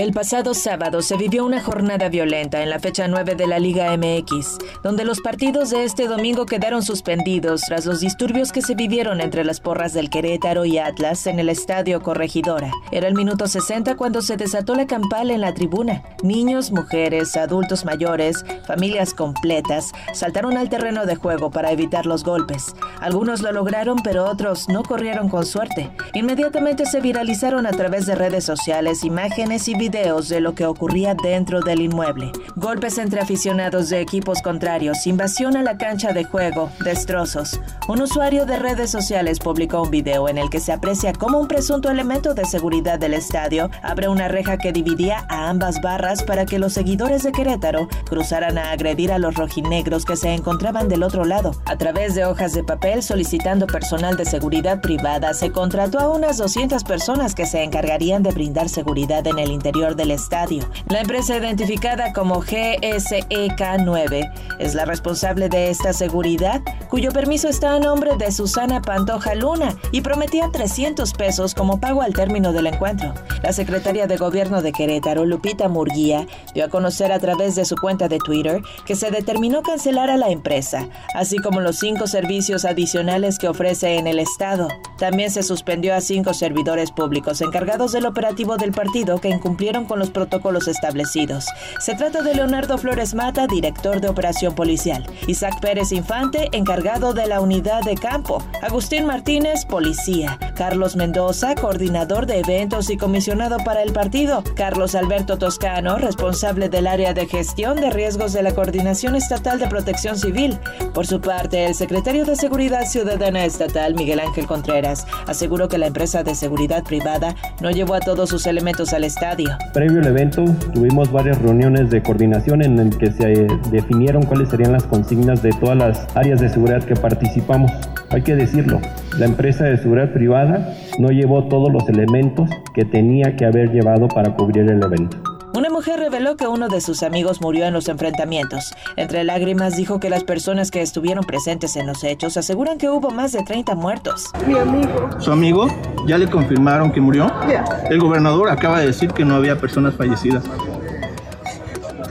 El pasado sábado se vivió una jornada violenta en la fecha 9 de la Liga MX, donde los partidos de este domingo quedaron suspendidos tras los disturbios que se vivieron entre las porras del Querétaro y Atlas en el estadio Corregidora. Era el minuto 60 cuando se desató la campal en la tribuna. Niños, mujeres, adultos mayores, familias completas saltaron al terreno de juego para evitar los golpes. Algunos lo lograron, pero otros no corrieron con suerte. Inmediatamente se viralizaron a través de redes sociales imágenes y videos videos de lo que ocurría dentro del inmueble. Golpes entre aficionados de equipos contrarios, invasión a la cancha de juego, destrozos. Un usuario de redes sociales publicó un video en el que se aprecia cómo un presunto elemento de seguridad del estadio abre una reja que dividía a ambas barras para que los seguidores de Querétaro cruzaran a agredir a los rojinegros que se encontraban del otro lado. A través de hojas de papel solicitando personal de seguridad privada, se contrató a unas 200 personas que se encargarían de brindar seguridad en el interior del estadio. La empresa identificada como GSEK9 es la responsable de esta seguridad, cuyo permiso está a nombre de Susana Pantoja Luna y prometía 300 pesos como pago al término del encuentro. La secretaria de Gobierno de Querétaro, Lupita Murguía, dio a conocer a través de su cuenta de Twitter que se determinó cancelar a la empresa, así como los cinco servicios adicionales que ofrece en el estado. También se suspendió a cinco servidores públicos encargados del operativo del partido que incumplieron con los protocolos establecidos. Se trata de Leonardo Flores Mata, director de operación policial, Isaac Pérez Infante, encargado de la unidad de campo, Agustín Martínez, policía, Carlos Mendoza, coordinador de eventos y comisionado para el partido, Carlos Alberto Toscano, responsable del área de gestión de riesgos de la Coordinación Estatal de Protección Civil. Por su parte, el secretario de Seguridad Ciudadana Estatal, Miguel Ángel Contreras, aseguró que la empresa de seguridad privada no llevó a todos sus elementos al estadio. Previo al evento tuvimos varias reuniones de coordinación en el que se definieron cuáles serían las consignas de todas las áreas de seguridad que participamos. Hay que decirlo, la empresa de seguridad privada no llevó todos los elementos que tenía que haber llevado para cubrir el evento. Una mujer reveló que uno de sus amigos murió en los enfrentamientos. Entre lágrimas dijo que las personas que estuvieron presentes en los hechos aseguran que hubo más de 30 muertos. Mi amigo. ¿Su amigo? ¿Ya le confirmaron que murió? Ya. El gobernador acaba de decir que no había personas fallecidas.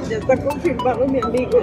Ya está confirmado mi amigo.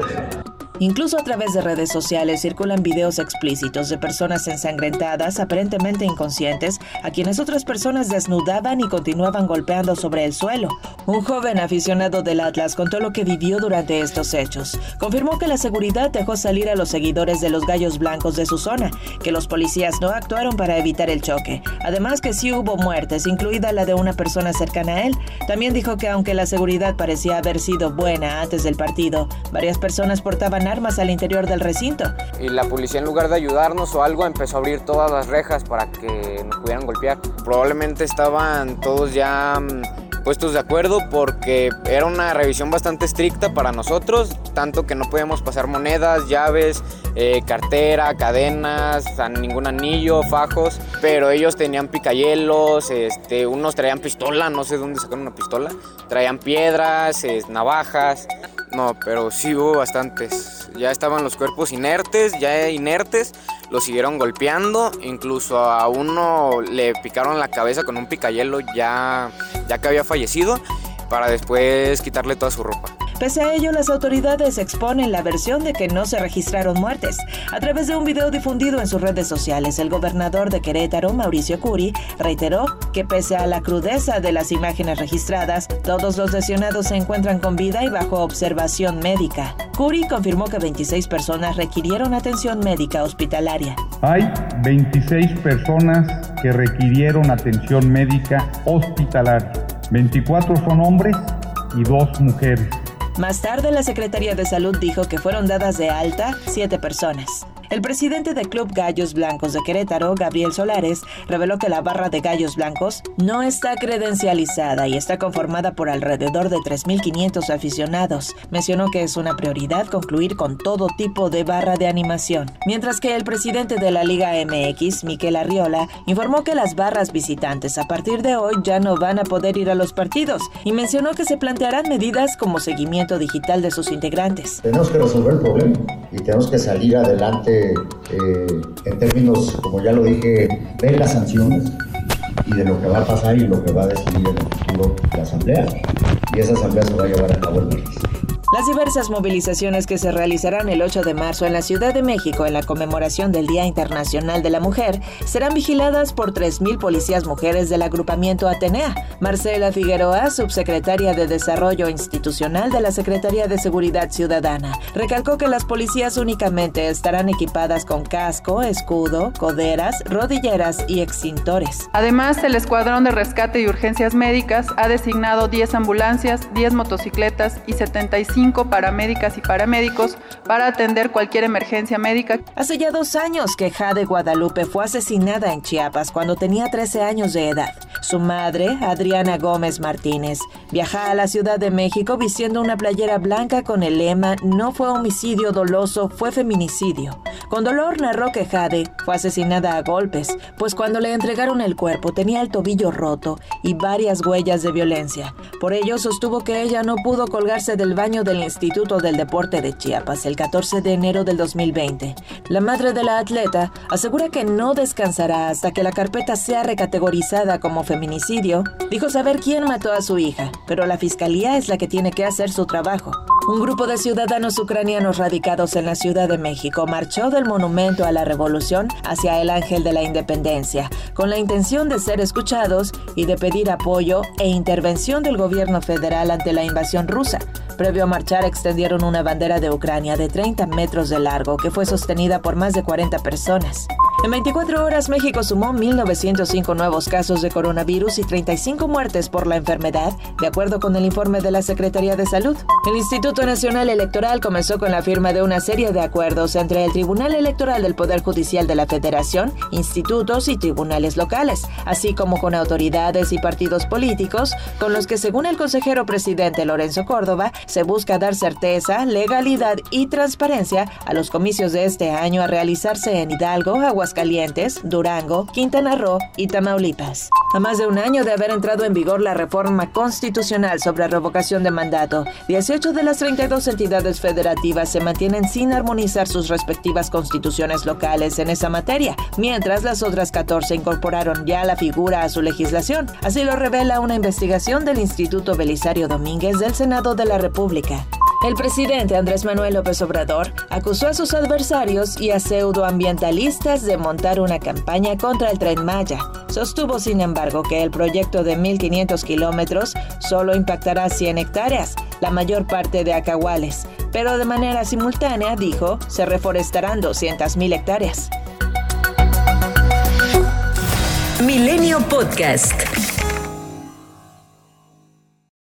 Incluso a través de redes sociales circulan videos explícitos de personas ensangrentadas, aparentemente inconscientes, a quienes otras personas desnudaban y continuaban golpeando sobre el suelo. Un joven aficionado del Atlas contó lo que vivió durante estos hechos. Confirmó que la seguridad dejó salir a los seguidores de los Gallos Blancos de su zona, que los policías no actuaron para evitar el choque. Además que sí hubo muertes, incluida la de una persona cercana a él. También dijo que aunque la seguridad parecía haber sido buena antes del partido, varias personas portaban armas al interior del recinto. Y la policía en lugar de ayudarnos o algo empezó a abrir todas las rejas para que nos pudieran golpear. Probablemente estaban todos ya mm, puestos de acuerdo porque era una revisión bastante estricta para nosotros, tanto que no podíamos pasar monedas, llaves, eh, cartera, cadenas, ningún anillo, fajos, pero ellos tenían picayelos, este, unos traían pistola, no sé dónde sacaron una pistola, traían piedras, navajas, no, pero sí hubo bastantes. Ya estaban los cuerpos inertes, ya inertes, lo siguieron golpeando, incluso a uno le picaron la cabeza con un picayelo ya, ya que había fallecido, para después quitarle toda su ropa. Pese a ello, las autoridades exponen la versión de que no se registraron muertes. A través de un video difundido en sus redes sociales, el gobernador de Querétaro, Mauricio Curi, reiteró que pese a la crudeza de las imágenes registradas, todos los lesionados se encuentran con vida y bajo observación médica. Curi confirmó que 26 personas requirieron atención médica hospitalaria. Hay 26 personas que requirieron atención médica hospitalaria. 24 son hombres y dos mujeres. Más tarde, la Secretaría de Salud dijo que fueron dadas de alta siete personas. El presidente del Club Gallos Blancos de Querétaro, Gabriel Solares, reveló que la barra de Gallos Blancos no está credencializada y está conformada por alrededor de 3.500 aficionados. Mencionó que es una prioridad concluir con todo tipo de barra de animación. Mientras que el presidente de la Liga MX, Miquel Arriola, informó que las barras visitantes a partir de hoy ya no van a poder ir a los partidos y mencionó que se plantearán medidas como seguimiento digital de sus integrantes. Tenemos que resolver el problema y tenemos que salir adelante eh, en términos, como ya lo dije, de las sanciones y de lo que va a pasar y lo que va a decidir en el futuro la Asamblea. Y esa Asamblea se va a llevar a cabo el martes. Las diversas movilizaciones que se realizarán el 8 de marzo en la Ciudad de México en la conmemoración del Día Internacional de la Mujer serán vigiladas por 3.000 policías mujeres del agrupamiento Atenea. Marcela Figueroa, subsecretaria de Desarrollo Institucional de la Secretaría de Seguridad Ciudadana, recalcó que las policías únicamente estarán equipadas con casco, escudo, coderas, rodilleras y extintores. Además, el Escuadrón de Rescate y Urgencias Médicas ha designado 10 ambulancias, 10 motocicletas y 75 cinco paramédicas y paramédicos para atender cualquier emergencia médica. Hace ya dos años que Jade Guadalupe fue asesinada en Chiapas cuando tenía 13 años de edad. Su madre, Adriana Gómez Martínez, viaja a la Ciudad de México vistiendo una playera blanca con el lema No fue homicidio doloso, fue feminicidio. Con dolor narró que Jade fue asesinada a golpes, pues cuando le entregaron el cuerpo tenía el tobillo roto y varias huellas de violencia. Por ello sostuvo que ella no pudo colgarse del baño del Instituto del Deporte de Chiapas el 14 de enero del 2020. La madre de la atleta asegura que no descansará hasta que la carpeta sea recategorizada como feminicidio. Dijo saber quién mató a su hija, pero la fiscalía es la que tiene que hacer su trabajo. Un grupo de ciudadanos ucranianos radicados en la Ciudad de México marchó del Monumento a la Revolución hacia el Ángel de la Independencia, con la intención de ser escuchados y de pedir apoyo e intervención del gobierno federal ante la invasión rusa. Previo a marchar extendieron una bandera de Ucrania de 30 metros de largo que fue sostenida por más de 40 personas. En 24 horas México sumó 1.905 nuevos casos de coronavirus y 35 muertes por la enfermedad, de acuerdo con el informe de la Secretaría de Salud. El Instituto Nacional Electoral comenzó con la firma de una serie de acuerdos entre el Tribunal Electoral del Poder Judicial de la Federación, institutos y tribunales locales, así como con autoridades y partidos políticos, con los que según el consejero presidente Lorenzo Córdoba, se busca dar certeza, legalidad y transparencia a los comicios de este año a realizarse en Hidalgo, Aguascalientes, Durango, Quintana Roo y Tamaulipas. A más de un año de haber entrado en vigor la reforma constitucional sobre revocación de mandato, 18 de las 32 entidades federativas se mantienen sin armonizar sus respectivas constituciones locales en esa materia, mientras las otras 14 incorporaron ya la figura a su legislación. Así lo revela una investigación del Instituto Belisario Domínguez del Senado de la República. El presidente Andrés Manuel López Obrador acusó a sus adversarios y a pseudoambientalistas de montar una campaña contra el tren Maya. Sostuvo, sin embargo, que el proyecto de 1.500 kilómetros solo impactará 100 hectáreas, la mayor parte de acahuales, pero de manera simultánea, dijo, se reforestarán 200.000 hectáreas. Milenio Podcast.